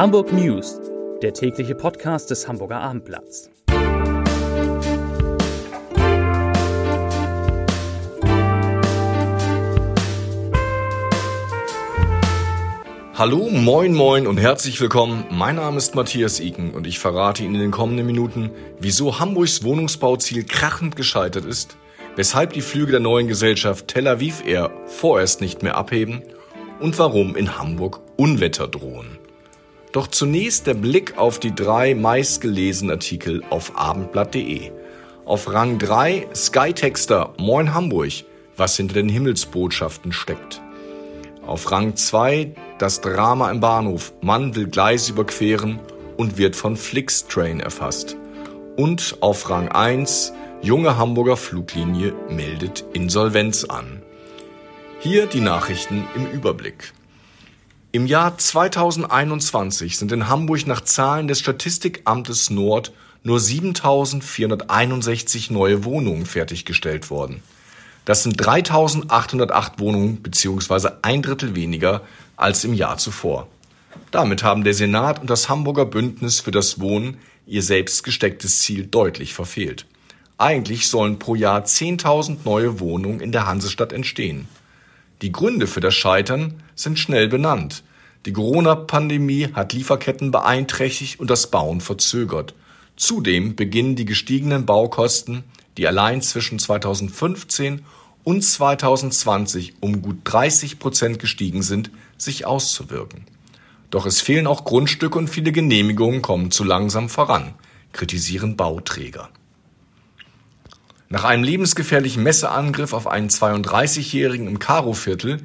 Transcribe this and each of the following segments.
Hamburg News, der tägliche Podcast des Hamburger Abendblatts. Hallo, moin, moin und herzlich willkommen. Mein Name ist Matthias Iken und ich verrate Ihnen in den kommenden Minuten, wieso Hamburgs Wohnungsbauziel krachend gescheitert ist, weshalb die Flüge der neuen Gesellschaft Tel Aviv Air vorerst nicht mehr abheben und warum in Hamburg Unwetter drohen. Doch zunächst der Blick auf die drei meistgelesenen Artikel auf abendblatt.de. Auf Rang 3 Skytexter Moin Hamburg, was hinter den Himmelsbotschaften steckt. Auf Rang 2 das Drama im Bahnhof. Mann will Gleise überqueren und wird von Flixtrain erfasst. Und auf Rang 1 junge Hamburger Fluglinie meldet Insolvenz an. Hier die Nachrichten im Überblick. Im Jahr 2021 sind in Hamburg nach Zahlen des Statistikamtes Nord nur 7.461 neue Wohnungen fertiggestellt worden. Das sind 3.808 Wohnungen bzw. ein Drittel weniger als im Jahr zuvor. Damit haben der Senat und das Hamburger Bündnis für das Wohnen ihr selbst gestecktes Ziel deutlich verfehlt. Eigentlich sollen pro Jahr 10.000 neue Wohnungen in der Hansestadt entstehen. Die Gründe für das Scheitern sind schnell benannt. Die Corona-Pandemie hat Lieferketten beeinträchtigt und das Bauen verzögert. Zudem beginnen die gestiegenen Baukosten, die allein zwischen 2015 und 2020 um gut 30 Prozent gestiegen sind, sich auszuwirken. Doch es fehlen auch Grundstücke und viele Genehmigungen kommen zu langsam voran, kritisieren Bauträger. Nach einem lebensgefährlichen Messeangriff auf einen 32-Jährigen im Karo-Viertel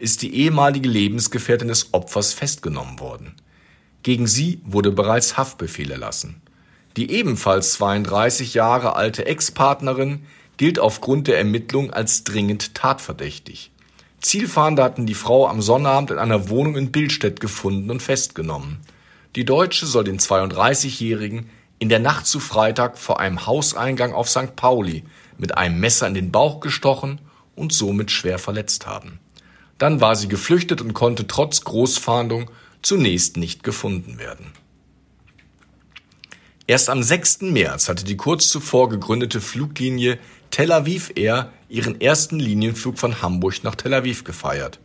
ist die ehemalige Lebensgefährtin des Opfers festgenommen worden. Gegen sie wurde bereits Haftbefehl erlassen. Die ebenfalls 32 Jahre alte Ex-Partnerin gilt aufgrund der Ermittlung als dringend tatverdächtig. Zielfahnder hatten die Frau am Sonnabend in einer Wohnung in Bildstedt gefunden und festgenommen. Die Deutsche soll den 32-Jährigen in der Nacht zu Freitag vor einem Hauseingang auf St. Pauli mit einem Messer in den Bauch gestochen und somit schwer verletzt haben. Dann war sie geflüchtet und konnte trotz Großfahndung zunächst nicht gefunden werden. Erst am 6. März hatte die kurz zuvor gegründete Fluglinie Tel Aviv Air ihren ersten Linienflug von Hamburg nach Tel Aviv gefeiert.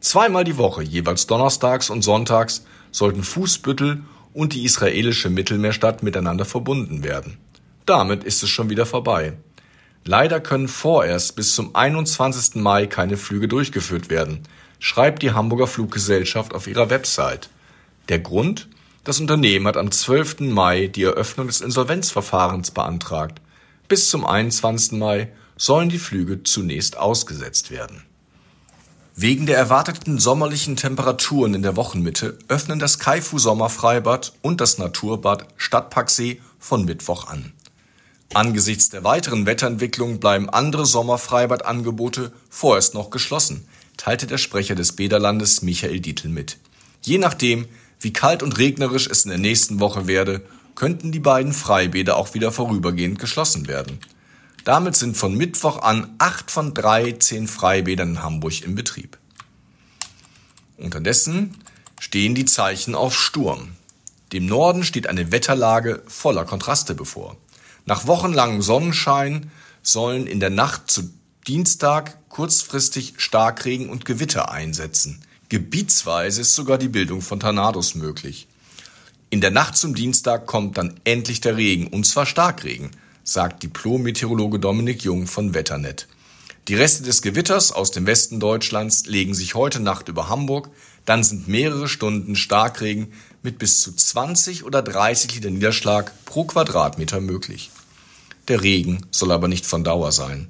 Zweimal die Woche, jeweils donnerstags und sonntags, sollten Fußbüttel und die israelische Mittelmeerstadt miteinander verbunden werden. Damit ist es schon wieder vorbei. Leider können vorerst bis zum 21. Mai keine Flüge durchgeführt werden, schreibt die Hamburger Fluggesellschaft auf ihrer Website. Der Grund? Das Unternehmen hat am 12. Mai die Eröffnung des Insolvenzverfahrens beantragt. Bis zum 21. Mai sollen die Flüge zunächst ausgesetzt werden. Wegen der erwarteten sommerlichen Temperaturen in der Wochenmitte öffnen das Kaifu Sommerfreibad und das Naturbad Stadtparksee von Mittwoch an. Angesichts der weiteren Wetterentwicklung bleiben andere Sommerfreibadangebote vorerst noch geschlossen, teilte der Sprecher des Bäderlandes Michael Dietl mit. Je nachdem, wie kalt und regnerisch es in der nächsten Woche werde, könnten die beiden Freibäder auch wieder vorübergehend geschlossen werden. Damit sind von Mittwoch an acht von 13 Freibädern in Hamburg im Betrieb. Unterdessen stehen die Zeichen auf Sturm. Dem Norden steht eine Wetterlage voller Kontraste bevor. Nach wochenlangem Sonnenschein sollen in der Nacht zu Dienstag kurzfristig Starkregen und Gewitter einsetzen. Gebietsweise ist sogar die Bildung von Tornados möglich. In der Nacht zum Dienstag kommt dann endlich der Regen, und zwar Starkregen sagt Diplom-Meteorologe Dominik Jung von Wetternet. Die Reste des Gewitters aus dem Westen Deutschlands legen sich heute Nacht über Hamburg, dann sind mehrere Stunden Starkregen mit bis zu 20 oder 30 Liter Niederschlag pro Quadratmeter möglich. Der Regen soll aber nicht von Dauer sein.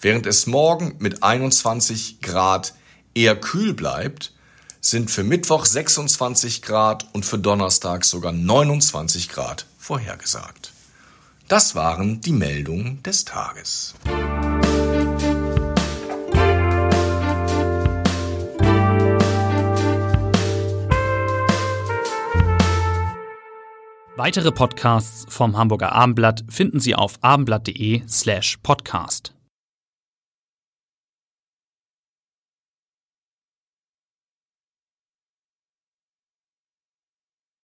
Während es morgen mit 21 Grad eher kühl bleibt, sind für Mittwoch 26 Grad und für Donnerstag sogar 29 Grad vorhergesagt. Das waren die Meldungen des Tages. Weitere Podcasts vom Hamburger Abendblatt finden Sie auf abendblatt.de slash podcast.